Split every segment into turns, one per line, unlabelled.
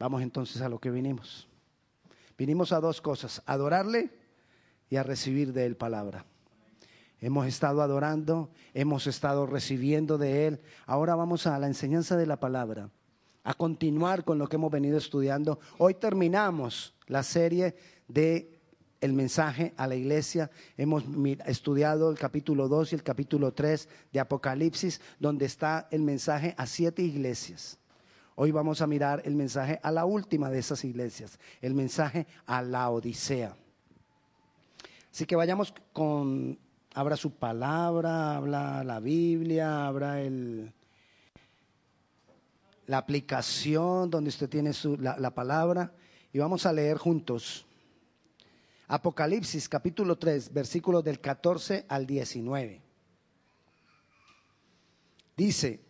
Vamos entonces a lo que vinimos. Vinimos a dos cosas, adorarle y a recibir de él palabra. Hemos estado adorando, hemos estado recibiendo de Él. Ahora vamos a la enseñanza de la palabra, a continuar con lo que hemos venido estudiando. Hoy terminamos la serie de el mensaje a la iglesia. Hemos estudiado el capítulo 2 y el capítulo 3 de Apocalipsis, donde está el mensaje a siete iglesias. Hoy vamos a mirar el mensaje a la última de esas iglesias, el mensaje a la Odisea. Así que vayamos con abra su palabra, habla la Biblia, abra el, la aplicación donde usted tiene la, la palabra y vamos a leer juntos. Apocalipsis capítulo 3, versículos del 14 al 19. Dice,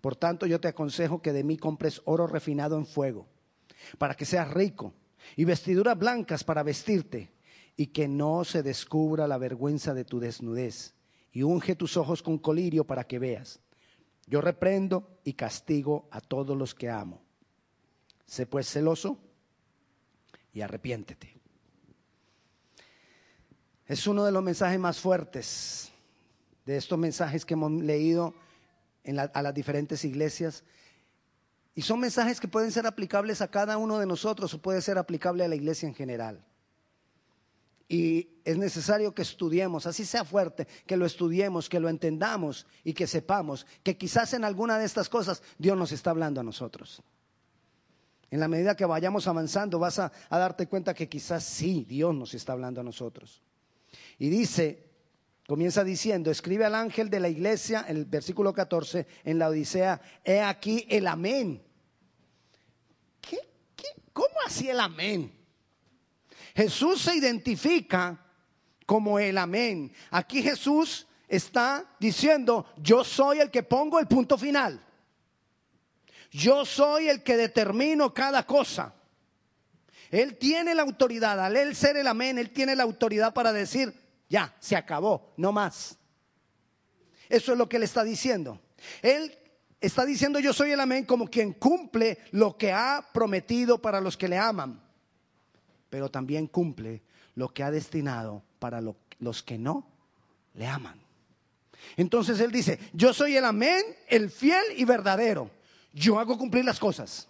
Por tanto, yo te aconsejo que de mí compres oro refinado en fuego, para que seas rico, y vestiduras blancas para vestirte y que no se descubra la vergüenza de tu desnudez, y unge tus ojos con colirio para que veas. Yo reprendo y castigo a todos los que amo. Sé pues celoso y arrepiéntete. Es uno de los mensajes más fuertes de estos mensajes que hemos leído a las diferentes iglesias. Y son mensajes que pueden ser aplicables a cada uno de nosotros o puede ser aplicable a la iglesia en general. Y es necesario que estudiemos, así sea fuerte, que lo estudiemos, que lo entendamos y que sepamos que quizás en alguna de estas cosas Dios nos está hablando a nosotros. En la medida que vayamos avanzando vas a, darte cuenta que quizás sí, Dios nos está hablando a nosotros. Y dice, comienza diciendo, escribe al ángel de la iglesia, en el versículo 14, en la Odisea, he aquí el amén. ¿Qué, cómo así el amén? Jesús se identifica como el amén. Aquí Jesús está diciendo, yo soy el que pongo el punto final. Yo soy el que determino cada cosa. Él tiene la autoridad, al él ser el amén, él tiene la autoridad para decir, ya, se acabó, no más. Eso es lo que él está diciendo. Él está diciendo yo soy el amén como quien cumple lo que ha prometido para los que le aman pero también cumple lo que ha destinado para los que no le aman. Entonces él dice, yo soy el amén, el fiel y verdadero. Yo hago cumplir las cosas.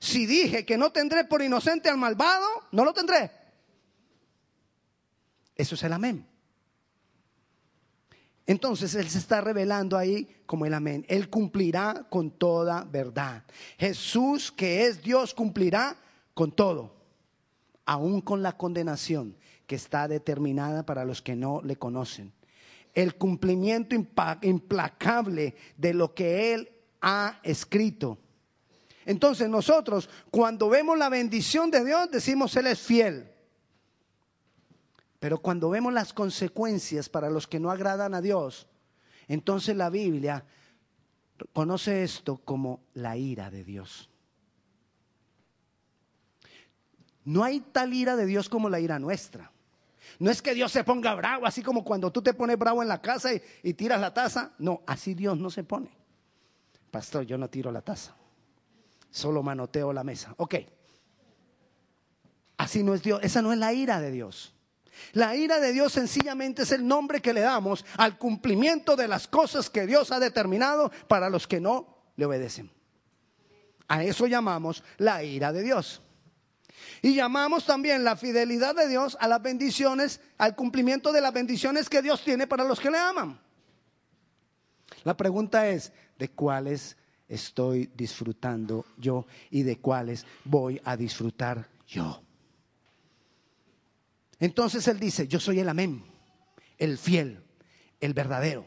Si dije que no tendré por inocente al malvado, no lo tendré. Eso es el amén. Entonces Él se está revelando ahí como el amén. Él cumplirá con toda verdad. Jesús, que es Dios, cumplirá con todo aún con la condenación que está determinada para los que no le conocen. El cumplimiento implacable de lo que Él ha escrito. Entonces nosotros cuando vemos la bendición de Dios decimos Él es fiel. Pero cuando vemos las consecuencias para los que no agradan a Dios, entonces la Biblia conoce esto como la ira de Dios. No hay tal ira de Dios como la ira nuestra. No es que Dios se ponga bravo, así como cuando tú te pones bravo en la casa y, tiras la taza. No, así Dios no se pone. Pastor, yo no tiro la taza. Solo manoteo la mesa. Ok. Así no es Dios. Esa no es la ira de Dios. La ira de Dios sencillamente es el nombre que le damos al cumplimiento de las cosas que Dios ha determinado para los que no le obedecen. A eso llamamos la ira de Dios. Y llamamos también la fidelidad de Dios a las bendiciones, al cumplimiento de las bendiciones que Dios tiene para los que le aman. La pregunta es, ¿de cuáles estoy disfrutando yo y de cuáles voy a disfrutar yo? Entonces Él dice, yo soy el amén, el fiel, el verdadero.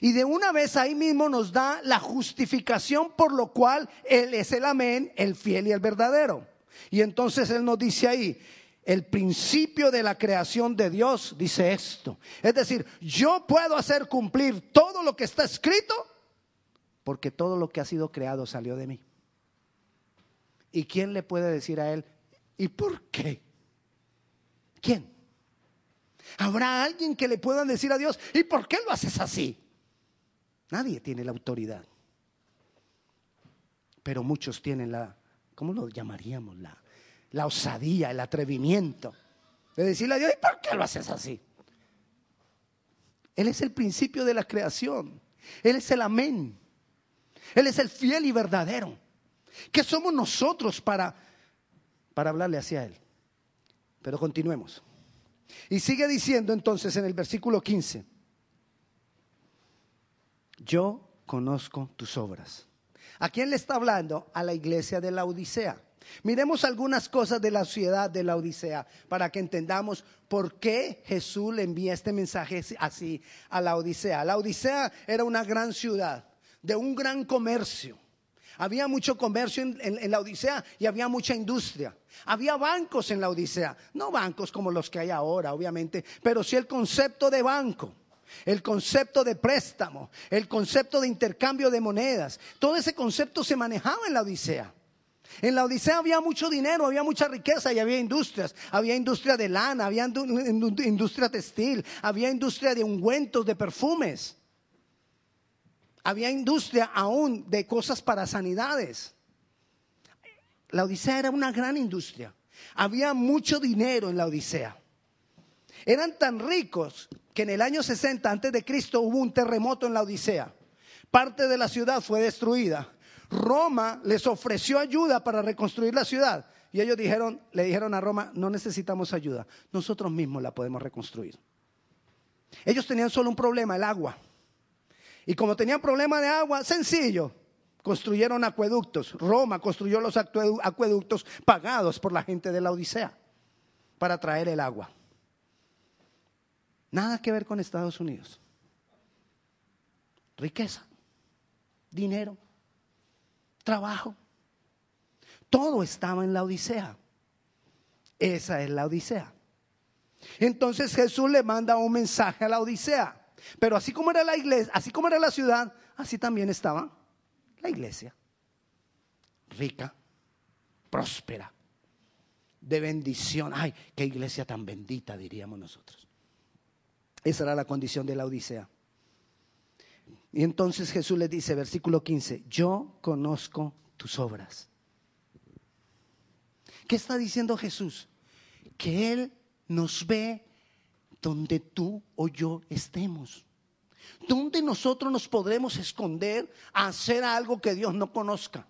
Y de una vez ahí mismo nos da la justificación por lo cual Él es el amén, el fiel y el verdadero. Y entonces Él nos dice ahí, el principio de la creación de Dios dice esto. Es decir, yo puedo hacer cumplir todo lo que está escrito porque todo lo que ha sido creado salió de mí. ¿Y quién le puede decir a Él, ¿y por qué? ¿Quién? ¿Habrá alguien que le pueda decir a Dios, ¿y por qué lo haces así? Nadie tiene la autoridad. Pero muchos tienen la, ¿cómo lo llamaríamos? La, la osadía, el atrevimiento de decirle a Dios, ¿y por qué lo haces así? Él es el principio de la creación. Él es el amén. Él es el fiel y verdadero. ¿Qué somos nosotros para, para hablarle hacia Él? Pero continuemos. Y sigue diciendo entonces en el versículo 15, yo conozco tus obras. ¿A quién le está hablando? A la iglesia de la Odisea. Miremos algunas cosas de la ciudad de la Odisea para que entendamos por qué Jesús le envía este mensaje así a la Odisea. La Odisea era una gran ciudad, de un gran comercio. Había mucho comercio en, la Odisea y había mucha industria. Había bancos en la Odisea, no bancos como los que hay ahora, obviamente, pero sí el concepto de banco, el concepto de préstamo, el concepto de intercambio de monedas. Todo ese concepto se manejaba en la Odisea. En la Odisea había mucho dinero, había mucha riqueza y había industrias. Había industria de lana, había industria textil, había industria de ungüentos, de perfumes. Había industria aún de cosas para sanidades. La Odisea era una gran industria. Había mucho dinero en la Odisea. Eran tan ricos que en el año 60 antes de Cristo hubo un terremoto en la Odisea. Parte de la ciudad fue destruida. Roma les ofreció ayuda para reconstruir la ciudad y ellos dijeron, le dijeron a Roma, no necesitamos ayuda, nosotros mismos la podemos reconstruir. Ellos tenían solo un problema, el agua. Y como tenían problema de agua, sencillo, construyeron acueductos. Roma construyó los acueductos pagados por la gente de la Odisea para traer el agua. Nada que ver con Estados Unidos. Riqueza, dinero, trabajo. Todo estaba en la Odisea. Esa es la Odisea. Entonces Jesús le manda un mensaje a la Odisea. Pero así como era la iglesia, así como era la ciudad, así también estaba la iglesia. Rica, próspera, de bendición. Ay, qué iglesia tan bendita, diríamos nosotros. Esa era la condición de la Odisea. Y entonces Jesús le dice, versículo 15, yo conozco tus obras. ¿Qué está diciendo Jesús? Que Él nos ve donde tú o yo estemos. ¿Dónde nosotros nos podremos esconder a hacer algo que Dios no conozca?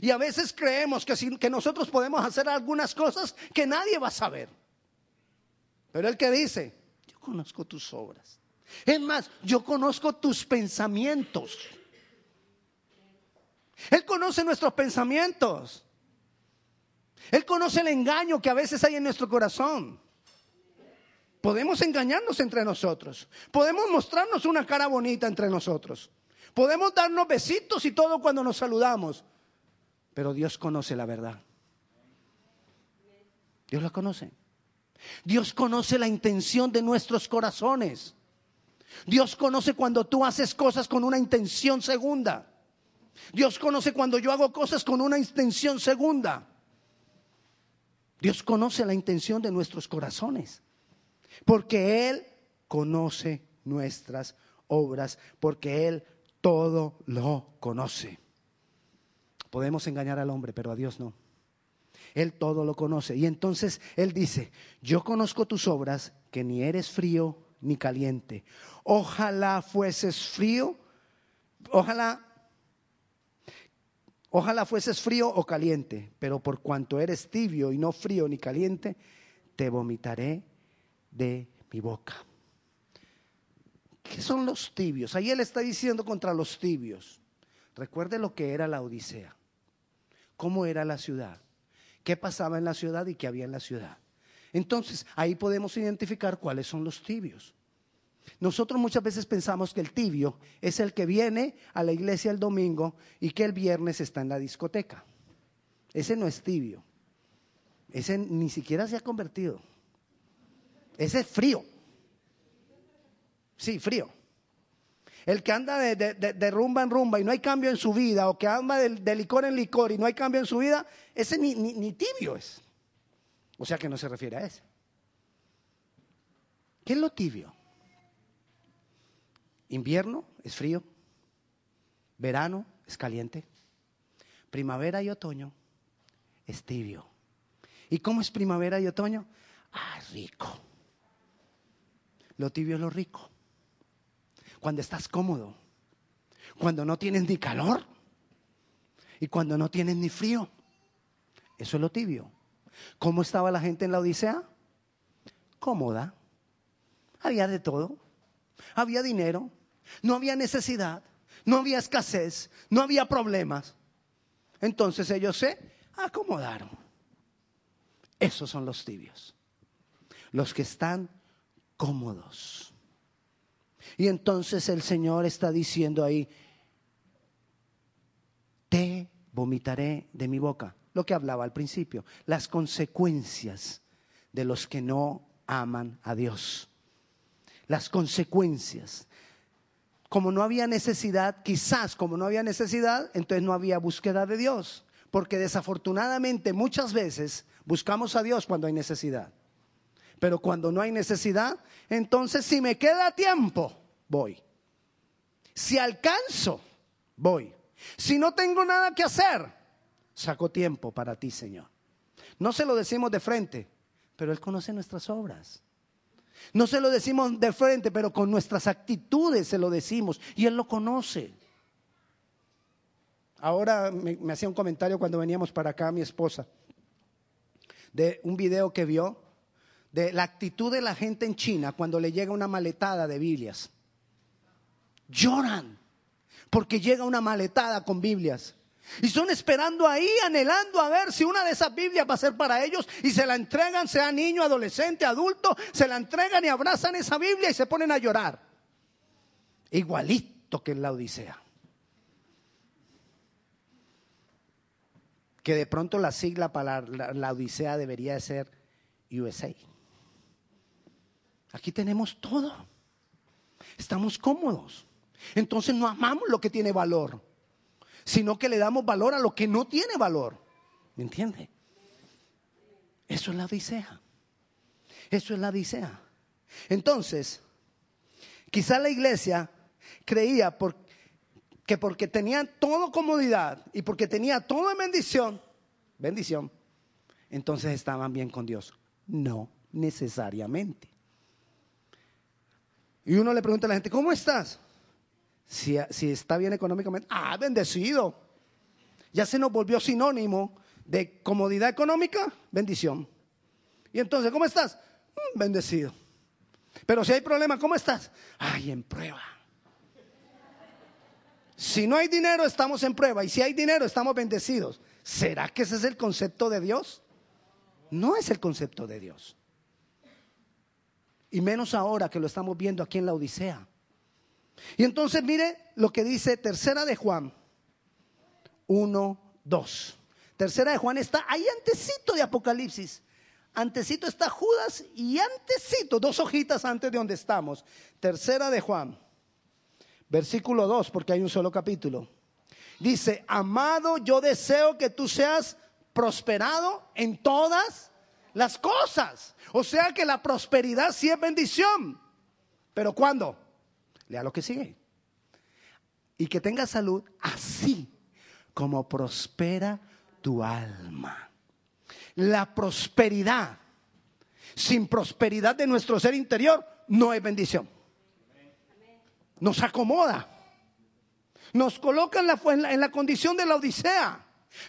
Y a veces creemos que, que nosotros podemos hacer algunas cosas que nadie va a saber. Pero el que dice, yo conozco tus obras. Es más, yo conozco tus pensamientos. Él conoce nuestros pensamientos. Él conoce el engaño que a veces hay en nuestro corazón. Podemos engañarnos entre nosotros. Podemos mostrarnos una cara bonita entre nosotros. Podemos darnos besitos y todo cuando nos saludamos. Pero Dios conoce la verdad. Dios la conoce. Dios conoce la intención de nuestros corazones. Dios conoce cuando tú haces cosas con una intención segunda. Dios conoce cuando yo hago cosas con una intención segunda. Dios conoce la intención de nuestros corazones. Porque Él conoce nuestras obras, porque Él todo lo conoce. Podemos engañar al hombre, pero a Dios no. Él todo lo conoce. Y entonces Él dice, yo conozco tus obras, que ni eres frío ni caliente. Ojalá fueses frío, ojalá, ojalá fueses frío o caliente, pero por cuanto eres tibio y no frío ni caliente, te vomitaré de mi boca. ¿Qué son los tibios? Ahí él está diciendo contra los tibios. Recuerde lo que era la Odisea, cómo era la ciudad, qué pasaba en la ciudad y qué había en la ciudad. Entonces, ahí podemos identificar cuáles son los tibios. Nosotros muchas veces pensamos que el tibio es el que viene a la iglesia el domingo y que el viernes está en la discoteca. Ese no es tibio. Ese ni siquiera se ha convertido. Ese es frío. Sí, frío. El que anda de, rumba en rumba y no hay cambio en su vida, o que anda de, licor en licor y no hay cambio en su vida, ese ni, tibio es. O sea que no se refiere a ese. ¿Qué es lo tibio? Invierno es frío, verano es caliente, primavera y otoño es tibio. ¿Y cómo es primavera y otoño? Ah, rico. Lo tibio es lo rico. Cuando estás cómodo, cuando no tienes ni calor y cuando no tienes ni frío. Eso es lo tibio. ¿Cómo estaba la gente en la Odisea? Cómoda. Había de todo. Había dinero, no había necesidad, no había escasez, no había problemas. Entonces ellos se acomodaron. Esos son los tibios, los que están cómodos. Y entonces el Señor está diciendo ahí, te vomitaré de mi boca, lo que hablaba al principio, las consecuencias de los que no aman a Dios las consecuencias. Como no había necesidad, quizás como no había necesidad, entonces no había búsqueda de Dios. Porque desafortunadamente muchas veces buscamos a Dios cuando hay necesidad. Pero cuando no hay necesidad, entonces si me queda tiempo, voy. Si alcanzo, voy. Si no tengo nada que hacer, saco tiempo para ti, Señor. No se lo decimos de frente, pero Él conoce nuestras obras. No se lo decimos de frente, pero con nuestras actitudes se lo decimos y Él lo conoce. Ahora me, hacía un comentario cuando veníamos para acá mi esposa, de un video que vio de la actitud de la gente en China cuando le llega una maletada de Biblias. Lloran porque llega una maletada con Biblias. Y son esperando ahí, anhelando a ver si una de esas Biblias va a ser para ellos y se la entregan, sea niño, adolescente, adulto, se la entregan y abrazan esa Biblia y se ponen a llorar. Igualito que en la Odisea. Que de pronto la sigla para la, la Odisea debería ser USA. Aquí tenemos todo. Estamos cómodos. Entonces no amamos lo que tiene valor sino que le damos valor a lo que no tiene valor. ¿Me entiende? Eso es la odisea. Eso es la odisea. Entonces, quizá la iglesia creía que porque tenía toda comodidad y porque tenía toda bendición, bendición, entonces estaban bien con Dios. No necesariamente. Y uno le pregunta a la gente, ¿cómo estás? Si, está bien económicamente, ah, bendecido. Ya se nos volvió sinónimo de comodidad económica, bendición. Y entonces, ¿cómo estás? Mm, bendecido. Pero si hay problema, ¿cómo estás? Ay, en prueba. Si no hay dinero, estamos en prueba. Y si hay dinero, estamos bendecidos. ¿Será que ese es el concepto de Dios? No es el concepto de Dios. Y menos ahora que lo estamos viendo aquí en la Odisea. Y entonces mire lo que dice Tercera de Juan 1, 2. Tercera de Juan está ahí antecito de Apocalipsis. Antecito está Judas y antecito, dos hojitas antes de donde estamos. Tercera de Juan, versículo 2, porque hay un solo capítulo. Dice, amado, yo deseo que tú seas prosperado en todas las cosas. O sea que la prosperidad sí es bendición. Pero ¿cuándo? Lea lo que sigue. Y que tenga salud así como prospera tu alma. La prosperidad sin prosperidad de nuestro ser interior no es bendición. Nos acomoda. Nos coloca en la, en la, condición de la Odisea.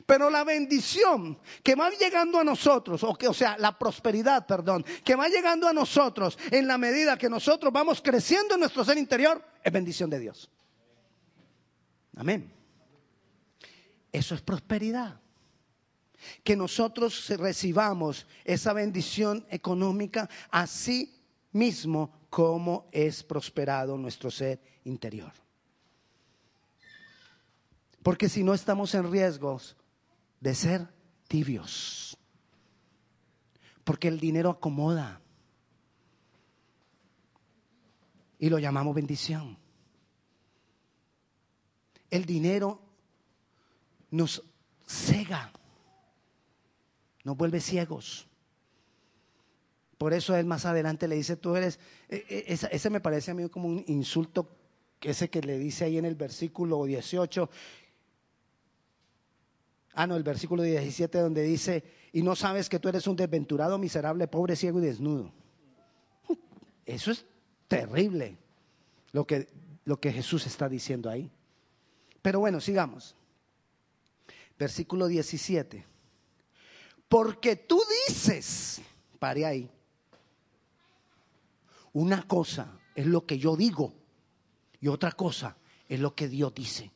Pero la bendición que va llegando a nosotros, o, que, o sea, la prosperidad, perdón, que va llegando a nosotros en la medida que nosotros vamos creciendo en nuestro ser interior, es bendición de Dios. Amén. Eso es prosperidad. Que nosotros recibamos esa bendición económica así mismo cómo es prosperado nuestro ser interior. Porque si no estamos en riesgos de ser tibios. Porque el dinero acomoda. Y lo llamamos bendición. El dinero nos cega, nos vuelve ciegos. Por eso él más adelante le dice, tú eres, e, e, ese, me parece a mí como un insulto, ese que le dice ahí en el versículo 18, ah no, el versículo 17 donde dice, y no sabes que tú eres un desventurado, miserable, pobre, ciego y desnudo. Eso es terrible lo que, lo que Jesús está diciendo ahí. Pero bueno, sigamos. Versículo 17. Porque tú dices, pare ahí, una cosa es lo que yo digo y otra cosa es lo que Dios dice.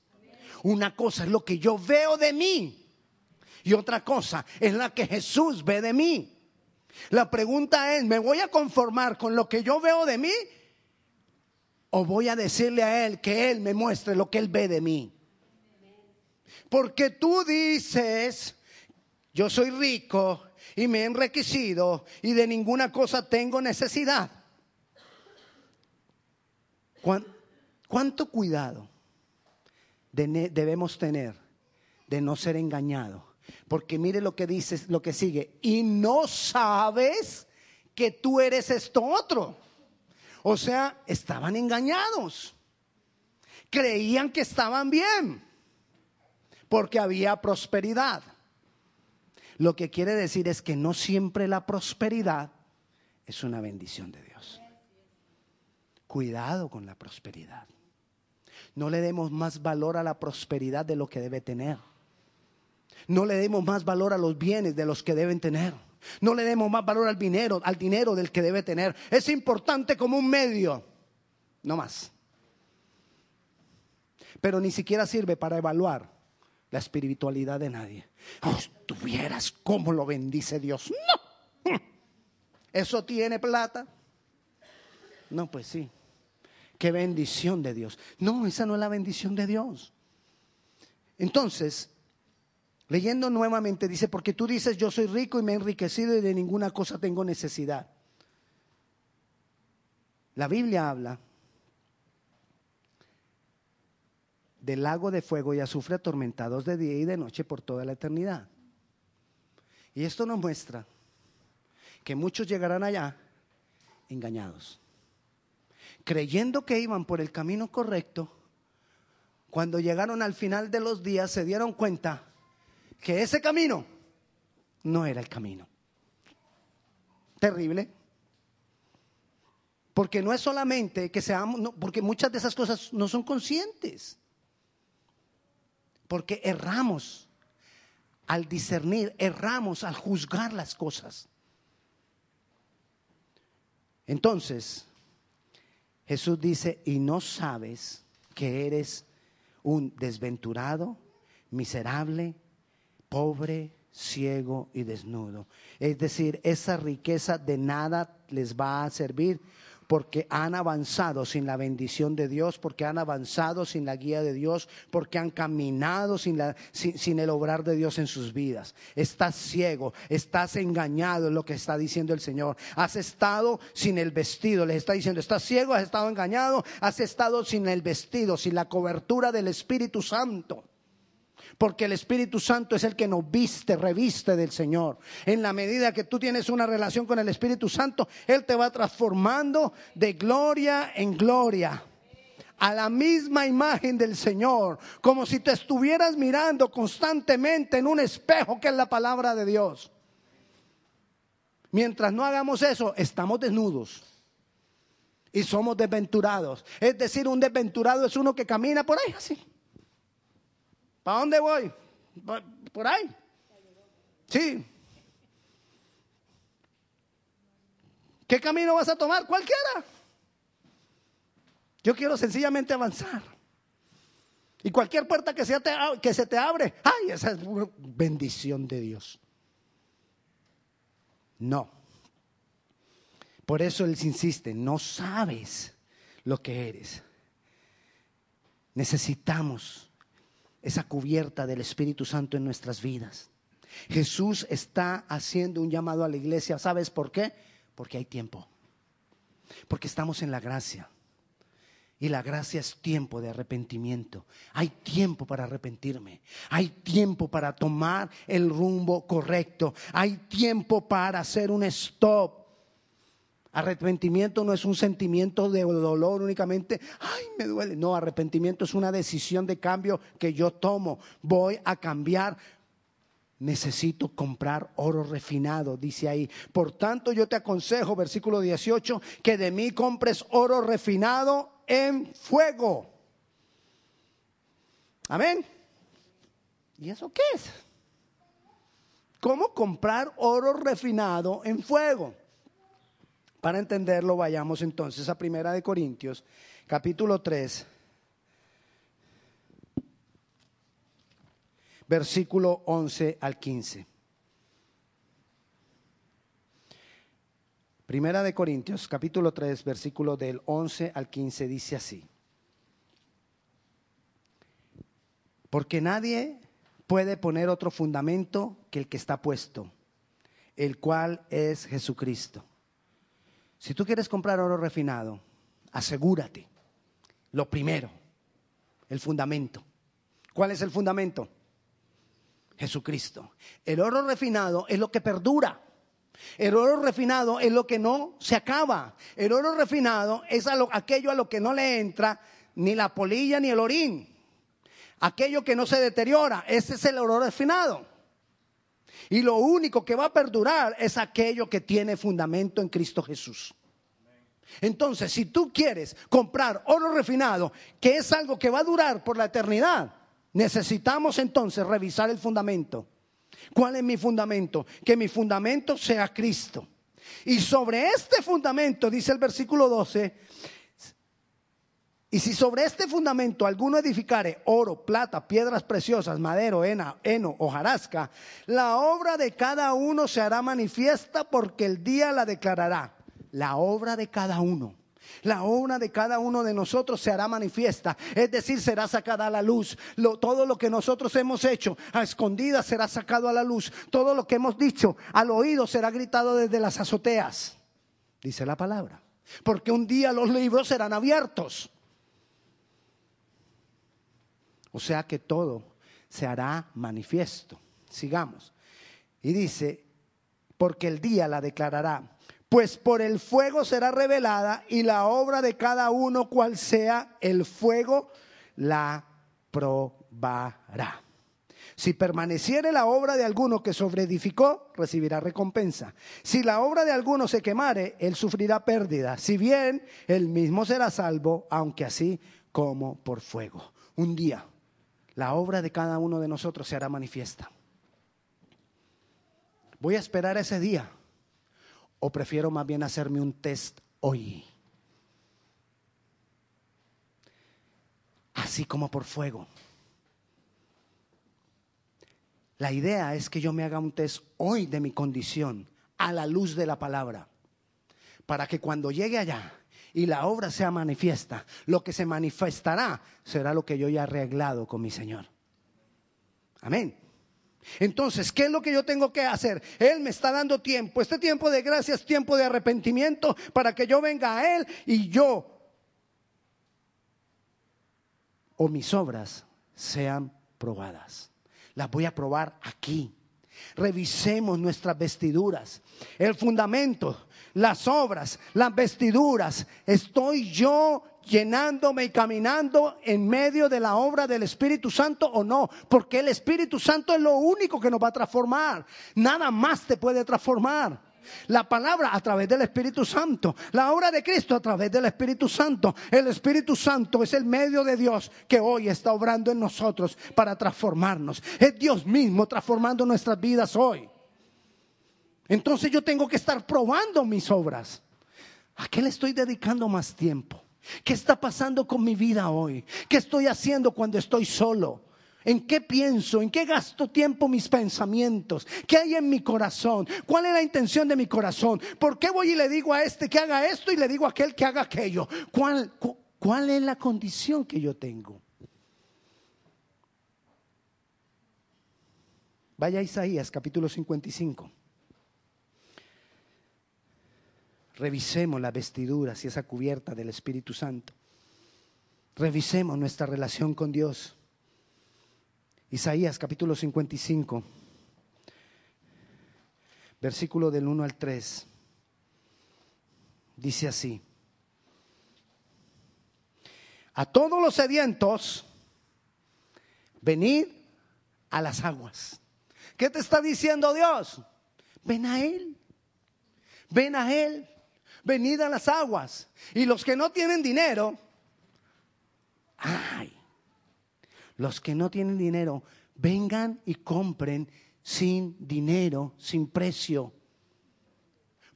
Una cosa es lo que yo veo de mí y otra cosa es la que Jesús ve de mí. La pregunta es, ¿me voy a conformar con lo que yo veo de mí? ¿O voy a decirle a Él que Él me muestre lo que Él ve de mí? Porque tú dices, yo soy rico y me he enriquecido y de ninguna cosa tengo necesidad. ¿Cuánto cuidado debemos tener de no ser engañados? Porque mire lo que dice, lo que sigue. Y no sabes que tú eres esto otro. O sea, estaban engañados. Creían que estaban bien. Porque había prosperidad. Lo que quiere decir es que no siempre la prosperidad es una bendición de Dios. Cuidado con la prosperidad. No le demos más valor a la prosperidad de lo que debe tener. No le demos más valor a los bienes de los que deben tener. No le demos más valor al dinero, al dinero del que debe tener. Es importante como un medio, no más. Pero ni siquiera sirve para evaluar la espiritualidad de nadie. Oh, tuvieras cómo lo bendice Dios. No. ¿Eso tiene plata? No, pues sí. Qué bendición de Dios. No, esa no es la bendición de Dios. Entonces, leyendo nuevamente, dice, porque tú dices, yo soy rico y me he enriquecido y de ninguna cosa tengo necesidad. La Biblia habla del lago de fuego y azufre atormentados de día y de noche por toda la eternidad. Y esto nos muestra que muchos llegarán allá engañados creyendo que iban por el camino correcto, cuando llegaron al final de los días se dieron cuenta que ese camino no era el camino. Terrible. Porque no es solamente que seamos, porque muchas de esas cosas no son conscientes. Porque erramos al discernir, erramos al juzgar las cosas. Entonces, Jesús dice, y no sabes que eres un desventurado, miserable, pobre, ciego y desnudo. Es decir, esa riqueza de nada les va a servir porque han avanzado sin la bendición de Dios, porque han avanzado sin la guía de Dios, porque han caminado sin, la, sin, el obrar de Dios en sus vidas. Estás ciego, estás engañado, es lo que está diciendo el Señor. Has estado sin el vestido, les está diciendo, estás ciego, has estado engañado, has estado sin el vestido, sin la cobertura del Espíritu Santo porque el Espíritu Santo es el que nos viste, reviste del Señor. En la medida que tú tienes una relación con el Espíritu Santo, Él te va transformando de gloria en gloria a la misma imagen del Señor, como si te estuvieras mirando constantemente en un espejo que es la palabra de Dios. Mientras no hagamos eso, estamos desnudos y somos desventurados. Es decir, un desventurado es uno que camina por ahí así. ¿A dónde voy? ¿Por ahí? Sí. ¿Qué camino vas a tomar? Cualquiera. Yo quiero sencillamente avanzar. Y cualquier puerta que, sea que se te abre, ay, esa es bendición de Dios. No. Por eso Él insiste, no sabes lo que eres. Necesitamos esa cubierta del Espíritu Santo en nuestras vidas. Jesús está haciendo un llamado a la iglesia. ¿Sabes por qué? Porque hay tiempo. Porque estamos en la gracia. Y la gracia es tiempo de arrepentimiento. Hay tiempo para arrepentirme. Hay tiempo para tomar el rumbo correcto. Hay tiempo para hacer un stop. Arrepentimiento no es un sentimiento de dolor únicamente, ay, me duele. No, arrepentimiento es una decisión de cambio que yo tomo. Voy a cambiar necesito comprar oro refinado, dice ahí. Por tanto, yo te aconsejo, versículo 18, que de mí compres oro refinado en fuego. Amén. ¿Y eso qué es? ¿Cómo comprar oro refinado en fuego? Para entenderlo, vayamos entonces a Primera de Corintios, capítulo 3, versículo 11 al 15. Primera de Corintios, capítulo 3, versículo del 11 al 15 dice así. Porque nadie puede poner otro fundamento que el que está puesto, el cual es Jesucristo. Si tú quieres comprar oro refinado, asegúrate, lo primero, el fundamento. ¿Cuál es el fundamento? Jesucristo. El oro refinado es lo que perdura. El oro refinado es lo que no se acaba. El oro refinado es aquello a lo que no le entra ni la polilla ni el orín. Aquello que no se deteriora. Ese es el oro refinado. Y lo único que va a perdurar es aquello que tiene fundamento en Cristo Jesús. Entonces, si tú quieres comprar oro refinado, que es algo que va a durar por la eternidad, necesitamos entonces revisar el fundamento. ¿Cuál es mi fundamento? Que mi fundamento sea Cristo. Y sobre este fundamento, dice el versículo 12, y si sobre este fundamento alguno edificare oro, plata, piedras preciosas, madero, heno, hojarasca, la obra de cada uno se hará manifiesta porque el día la declarará. La obra de cada uno. La obra de cada uno de nosotros se hará manifiesta, es decir, será sacada a la luz. todo lo que nosotros hemos hecho a escondidas será sacado a la luz. Todo lo que hemos dicho al oído será gritado desde las azoteas, dice la palabra. Porque un día los libros serán abiertos. O sea que todo se hará manifiesto. Sigamos. Y dice, porque el día la declarará pues por el fuego será revelada y la obra de cada uno cual sea el fuego la probará. Si permaneciere la obra de alguno que sobreedificó, recibirá recompensa. Si la obra de alguno se quemare, él sufrirá pérdida. Si bien, él mismo será salvo, aunque así como por fuego. Un día, la obra de cada uno de nosotros se hará manifiesta. Voy a esperar ese día ¿O prefiero más bien hacerme un test hoy? Así como por fuego. La idea es que yo me haga un test hoy de mi condición a la luz de la palabra. Para que cuando llegue allá y la obra sea manifiesta, lo que se manifestará será lo que yo ya arreglado con mi Señor. Amén. Entonces, ¿qué es lo que yo tengo que hacer? Él me está dando tiempo. Este tiempo de gracia es tiempo de arrepentimiento para que yo venga a Él y yo o mis obras sean probadas. Las voy a probar aquí. Revisemos nuestras vestiduras. El fundamento, las obras, las vestiduras. ¿Estoy yo llenándome y caminando en medio de la obra del Espíritu Santo o no, porque el Espíritu Santo es lo único que nos va a transformar. Nada más te puede transformar. La palabra a través del Espíritu Santo, la obra de Cristo a través del Espíritu Santo. El Espíritu Santo es el medio de Dios que hoy está obrando en nosotros para transformarnos. Es Dios mismo transformando nuestras vidas hoy. Entonces yo tengo que estar probando mis obras. ¿A qué le estoy dedicando más tiempo? ¿Qué está pasando con mi vida hoy? ¿Qué estoy haciendo cuando estoy solo? ¿En qué pienso? ¿En qué gasto tiempo mis pensamientos? ¿Qué hay en mi corazón? ¿Cuál es la intención de mi corazón? ¿Por qué voy y le digo a este que haga esto y le digo a aquel que haga aquello? ¿Cuál, cuál es la condición que yo tengo? Vaya Isaías capítulo 55. Revisemos las vestiduras y esa cubierta del Espíritu Santo. Revisemos nuestra relación con Dios. Isaías capítulo 55, versículo del 1 al 3. Dice así. A todos los sedientos, venid a las aguas. ¿Qué te está diciendo Dios? Ven a Él. Ven a Él. Venid a las aguas. Y los que no tienen dinero, ay, los que no tienen dinero, vengan y compren sin dinero, sin precio.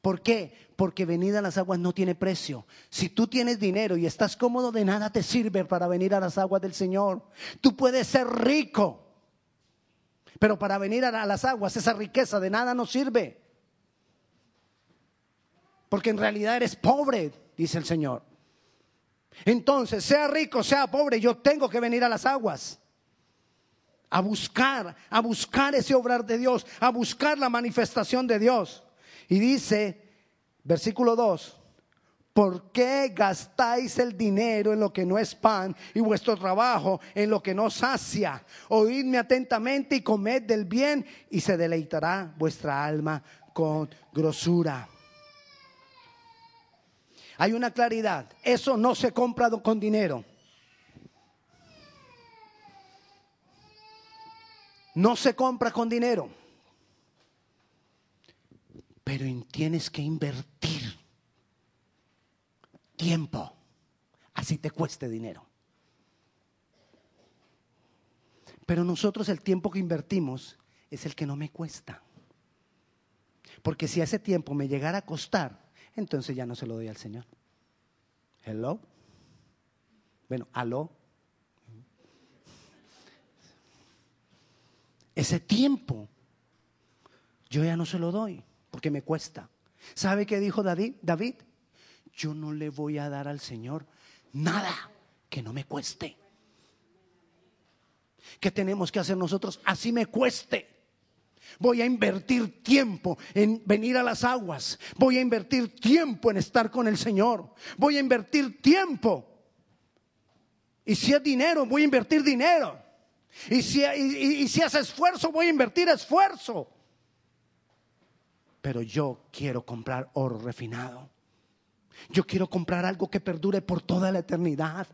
¿Por qué? Porque venir a las aguas no tiene precio. Si tú tienes dinero y estás cómodo, de nada te sirve para venir a las aguas del Señor. Tú puedes ser rico, pero para venir a las aguas esa riqueza de nada nos sirve. Porque en realidad eres pobre, dice el Señor. Entonces, sea rico, sea pobre, yo tengo que venir a las aguas. A buscar, a buscar ese obrar de Dios, a buscar la manifestación de Dios. Y dice, versículo 2, ¿por qué gastáis el dinero en lo que no es pan y vuestro trabajo en lo que no sacia? Oídme atentamente y comed del bien y se deleitará vuestra alma con grosura. Hay una claridad. Eso no se compra con dinero. No se compra con dinero. Pero tienes que invertir tiempo. Así te cueste dinero. Pero nosotros el tiempo que invertimos es el que no me cuesta. Porque si ese tiempo me llegara a costar, entonces ya no se lo doy al Señor. Hello. Bueno, aló. Ese tiempo yo ya no se lo doy porque me cuesta. ¿Sabe qué dijo David? David, yo no le voy a dar al Señor nada que no me cueste. ¿Qué tenemos que hacer nosotros? Así me cueste. Voy a invertir tiempo en venir a las aguas. Voy a invertir tiempo en estar con el Señor. Voy a invertir tiempo. Y si es dinero, voy a invertir dinero. Y si, y, si hace esfuerzo, voy a invertir esfuerzo. Pero yo quiero comprar oro refinado. Yo quiero comprar algo que perdure por toda la eternidad.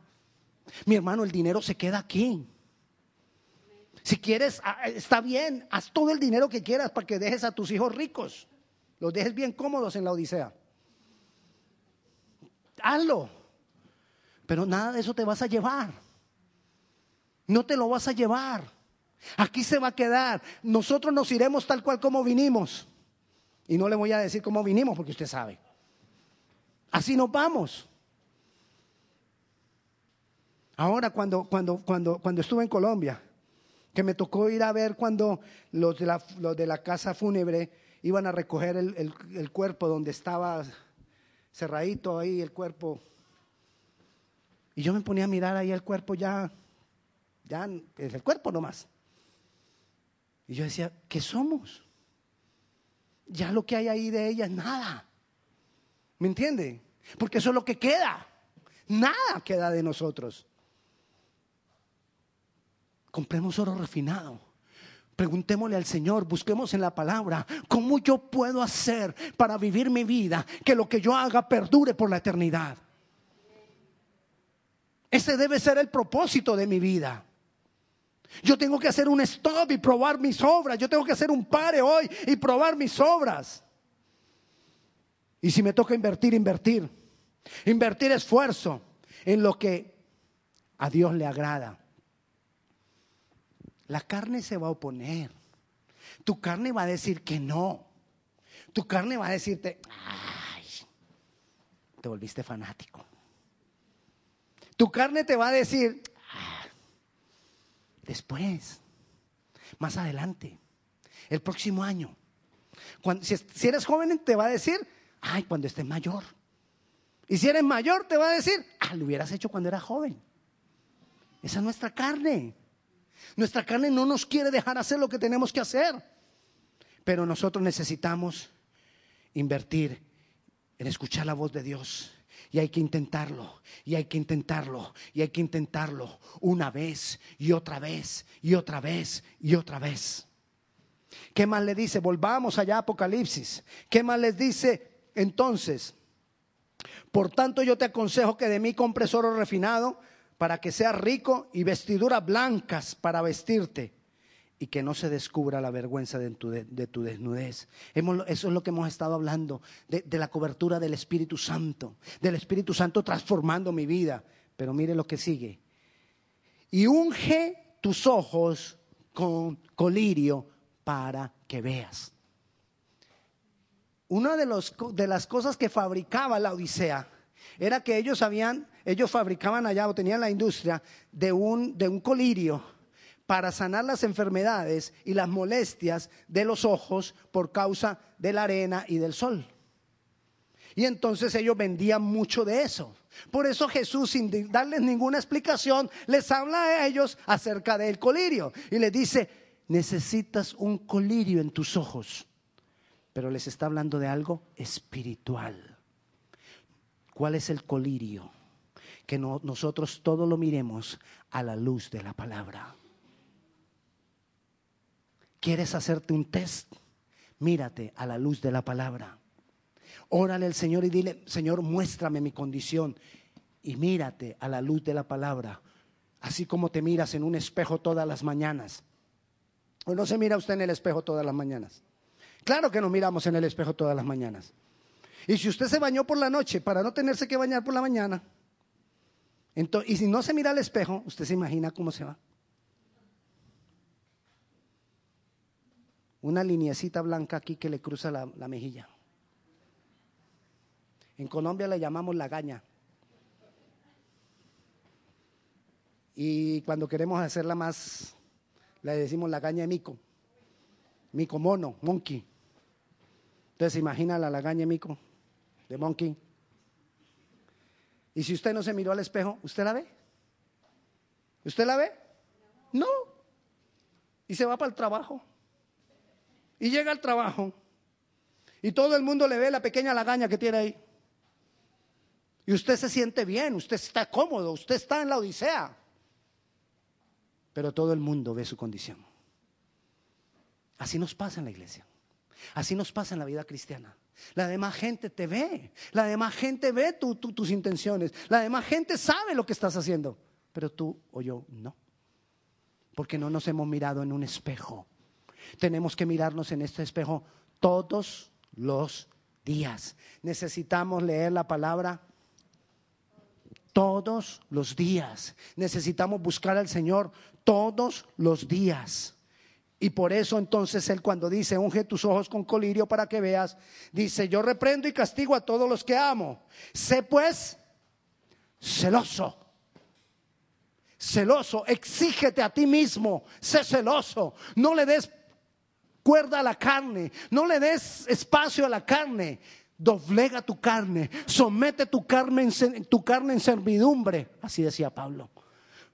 Mi hermano, el dinero se queda aquí. Si quieres, ah, está bien, haz todo el dinero que quieras para que dejes a tus hijos ricos. Los dejes bien cómodos en la Odisea. Hazlo. Pero nada de eso te vas a llevar. No te lo vas a llevar. Aquí se va a quedar. Nosotros nos iremos tal cual como vinimos. Y no le voy a decir cómo vinimos porque usted sabe. Así nos vamos. Ahora cuando, cuando, cuando, cuando estuve en Colombia, que me tocó ir a ver cuando los de la, de la casa fúnebre iban a recoger el, cuerpo donde estaba cerradito ahí el cuerpo. Y yo me ponía a mirar ahí el cuerpo ya, ya es el cuerpo nomás. Y yo decía, ¿qué somos? Ya lo que hay ahí de ella es nada. ¿Me entiende? Porque eso es lo que queda. Nada queda de nosotros. Compremos oro refinado. Preguntémosle al Señor, busquemos en la palabra, ¿cómo yo puedo hacer para vivir mi vida que lo que yo haga perdure por la eternidad? Ese debe ser el propósito de mi vida. Yo tengo que hacer un stop y probar mis obras. Yo tengo que hacer un pare hoy y probar mis obras. Y si me toca invertir, invertir. Invertir esfuerzo en lo que a Dios le agrada. La carne se va a oponer. Tu carne va a decir que no. Tu carne va a decirte, ay, te volviste fanático. Tu carne te va a decir, ah, Después, más adelante, el próximo año. Cuando, si, eres joven te va a decir, ay, cuando estés mayor. Y si eres mayor te va a decir, ah, lo hubieras hecho cuando era joven. Esa es nuestra carne. Nuestra carne no nos quiere dejar hacer lo que tenemos que hacer. Pero nosotros necesitamos invertir en escuchar la voz de Dios. Y hay que intentarlo, y hay que intentarlo, y hay que intentarlo una vez y otra vez y otra vez y otra vez. ¿Qué más le dice? Volvamos allá a Apocalipsis. ¿Qué más les dice entonces? Por tanto yo te aconsejo que de mí compres oro refinado para que seas rico y vestiduras blancas para vestirte y que no se descubra la vergüenza de tu, de, tu desnudez. eso es lo que hemos estado hablando, de, la cobertura del Espíritu Santo, del Espíritu Santo transformando mi vida. Pero mire lo que sigue. Y unge tus ojos con colirio para que veas. Una de, de las cosas que fabricaba la Odisea era que ellos habían, ellos fabricaban allá o tenían la industria de un, de un colirio para sanar las enfermedades y las molestias de los ojos por causa de la arena y del sol. Y entonces ellos vendían mucho de eso. Por eso Jesús, sin darles ninguna explicación, les habla a ellos acerca del colirio. Y les dice, necesitas un colirio en tus ojos. Pero les está hablando de algo espiritual. ¿Cuál es el colirio? Que nosotros todo lo miremos a la luz de la palabra. ¿Quieres hacerte un test? Mírate a la luz de la palabra. Órale al Señor y dile, Señor, muéstrame mi condición. Y mírate a la luz de la palabra, así como te miras en un espejo todas las mañanas. ¿O no se mira usted en el espejo todas las mañanas? Claro que nos miramos en el espejo todas las mañanas. Y si usted se bañó por la noche para no tenerse que bañar por la mañana, y si no se mira al espejo, usted se imagina cómo se va. Una lineecita blanca aquí que le cruza la, la mejilla. En Colombia le llamamos la gaña. Y cuando queremos hacerla más, le decimos la gaña de mico. Mico mono, monkey. Entonces, ¿se imagina la lagaña de mico? de Monkey. Y si usted no se miró al espejo, ¿usted la ve? ¿Usted la ve? No. Y se va para el trabajo. Y llega al trabajo. Y todo el mundo le ve la pequeña lagaña que tiene ahí. Y usted se siente bien, usted está cómodo, usted está en la odisea. Pero todo el mundo ve su condición. Así nos pasa en la iglesia. Así nos pasa en la vida cristiana. La demás gente te ve. La demás gente ve tus intenciones. La demás gente sabe lo que estás haciendo. Pero tú o yo no. Porque no nos hemos mirado en un espejo. Tenemos que mirarnos en este espejo todos los días. Necesitamos leer la palabra todos los días. Necesitamos buscar al Señor todos los días. Y por eso entonces él cuando dice, unge tus ojos con colirio para que veas, dice, yo reprendo y castigo a todos los que amo. Sé pues celoso. Celoso, exígete a ti mismo, sé celoso. No le des cuerda a la carne, no le des espacio a la carne. Doblega tu carne, somete tu carne en, tu carne en servidumbre. Así decía Pablo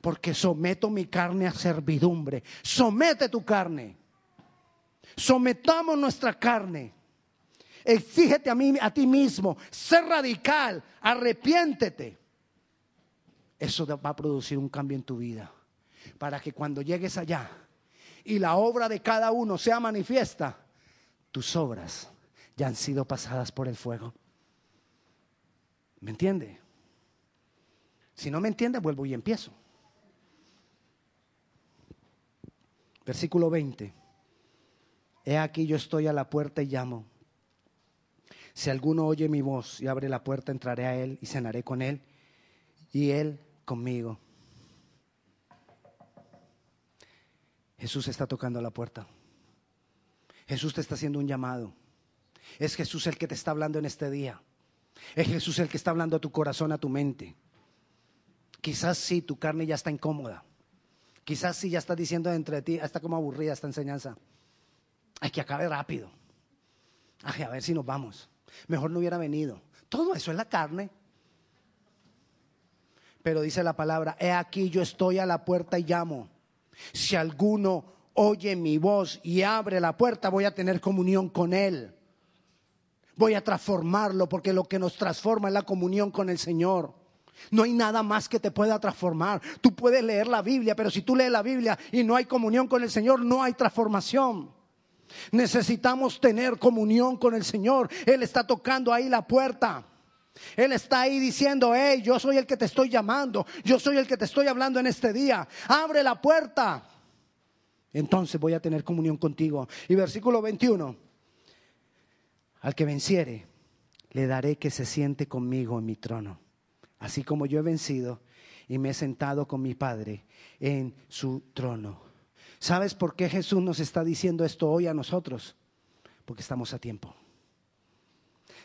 porque someto mi carne a servidumbre. Somete tu carne. Sometamos nuestra carne. Exígete a, mí, a ti mismo. Sé radical. Arrepiéntete. Eso va a producir un cambio en tu vida. Para que cuando llegues allá y la obra de cada uno sea manifiesta, tus obras ya han sido pasadas por el fuego. ¿Me entiende? Si no me entiende, vuelvo y empiezo. Versículo 20. He aquí yo estoy a la puerta y llamo. Si alguno oye mi voz y abre la puerta, entraré a él y cenaré con él y él conmigo. Jesús está tocando la puerta. Jesús te está haciendo un llamado. Es Jesús el que te está hablando en este día. Es Jesús el que está hablando a tu corazón, a tu mente. Quizás sí, tu carne ya está incómoda. Quizás si ya estás diciendo entre ti, está como aburrida esta enseñanza. Hay que acabe rápido. Ay, a ver si nos vamos. Mejor no hubiera venido. Todo eso es la carne. Pero dice la palabra, he aquí yo estoy a la puerta y llamo. Si alguno oye mi voz y abre la puerta, voy a tener comunión con él. Voy a transformarlo porque lo que nos transforma es la comunión con el Señor. No hay nada más que te pueda transformar. Tú puedes leer la Biblia, pero si tú lees la Biblia y no hay comunión con el Señor, no hay transformación. Necesitamos tener comunión con el Señor. Él está tocando ahí la puerta. Él está ahí diciendo, hey, yo soy el que te estoy llamando, yo soy el que te estoy hablando en este día. Abre la puerta. Entonces voy a tener comunión contigo. Y versículo 21, al que venciere, le daré que se siente conmigo en mi trono, así como yo he vencido y me he sentado con mi Padre en su trono. ¿Sabes por qué Jesús nos está diciendo esto hoy a nosotros? Porque estamos a tiempo.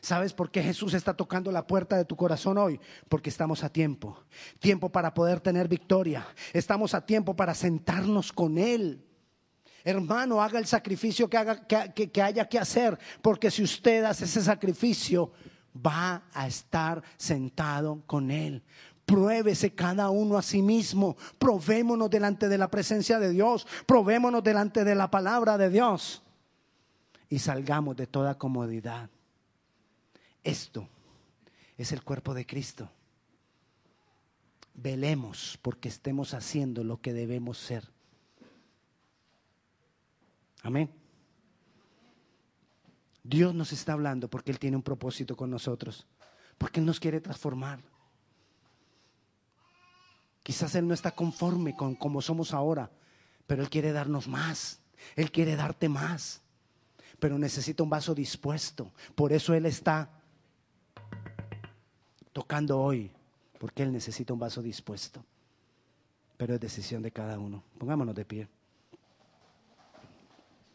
¿Sabes por qué Jesús está tocando la puerta de tu corazón hoy? Porque estamos a tiempo. Tiempo para poder tener victoria. Estamos a tiempo para sentarnos con Él. Hermano, haga el sacrificio que, haga, que, que haya que hacer. Porque si usted hace ese sacrificio, va a estar sentado con Él. Pruébese cada uno a sí mismo. Probémonos delante de la presencia de Dios. Probémonos delante de la palabra de Dios. Y salgamos de toda comodidad. Esto es el cuerpo de Cristo. Velemos porque estemos haciendo lo que debemos ser. Amén. Dios nos está hablando porque Él tiene un propósito con nosotros, porque Él nos quiere transformar. Quizás Él no está conforme con como somos ahora, pero Él quiere darnos más, Él quiere darte más, pero necesita un vaso dispuesto. Por eso Él está tocando hoy, porque Él necesita un vaso dispuesto. Pero es decisión de cada uno. Pongámonos de pie.